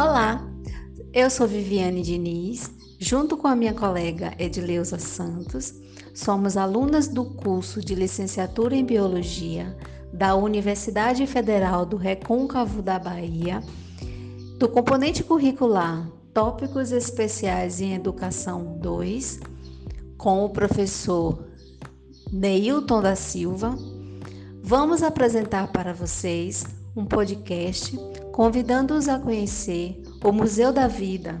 Olá, eu sou Viviane Diniz, junto com a minha colega Edileuza Santos, somos alunas do curso de Licenciatura em Biologia da Universidade Federal do Recôncavo da Bahia, do componente curricular Tópicos Especiais em Educação 2, com o professor Neilton da Silva. Vamos apresentar para vocês um podcast convidando-os a conhecer o Museu da Vida,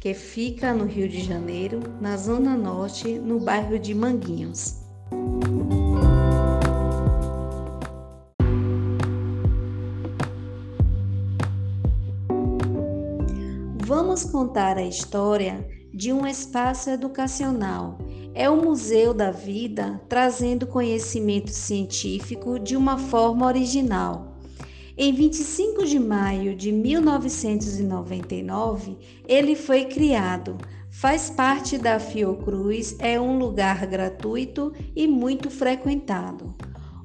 que fica no Rio de Janeiro, na Zona Norte, no bairro de Manguinhos. Vamos contar a história de um espaço educacional. É o Museu da Vida trazendo conhecimento científico de uma forma original em 25 de maio de 1999, ele foi criado. Faz parte da Fiocruz, é um lugar gratuito e muito frequentado.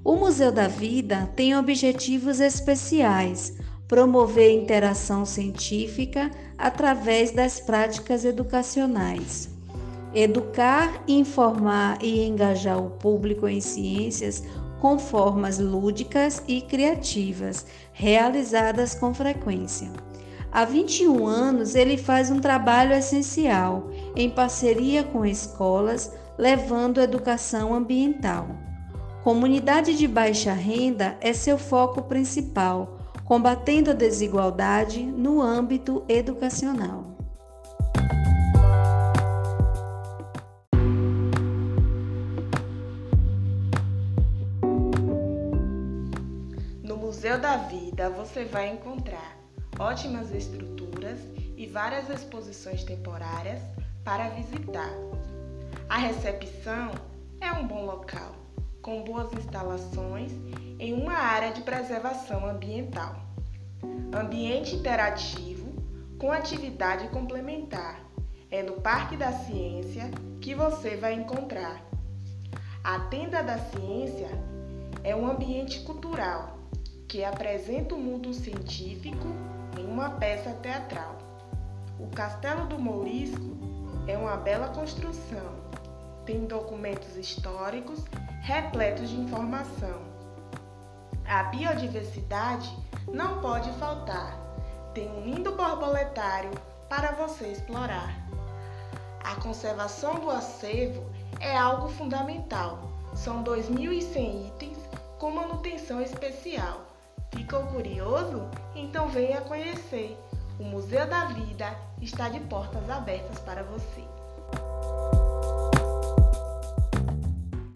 O Museu da Vida tem objetivos especiais: promover interação científica através das práticas educacionais. Educar, informar e engajar o público em ciências com formas lúdicas e criativas, realizadas com frequência. Há 21 anos, ele faz um trabalho essencial em parceria com escolas, levando educação ambiental. Comunidade de baixa renda é seu foco principal, combatendo a desigualdade no âmbito educacional. Museu da Vida você vai encontrar ótimas estruturas e várias exposições temporárias para visitar. A recepção é um bom local, com boas instalações em uma área de preservação ambiental. Ambiente interativo com atividade complementar. É no Parque da Ciência que você vai encontrar. A Tenda da Ciência é um ambiente cultural que apresenta o mundo científico em uma peça teatral. O Castelo do Mourisco é uma bela construção. Tem documentos históricos repletos de informação. A biodiversidade não pode faltar. Tem um lindo borboletário para você explorar. A conservação do acervo é algo fundamental. São 2.100 itens com manutenção especial. Ficou curioso? Então venha conhecer. O Museu da Vida está de portas abertas para você.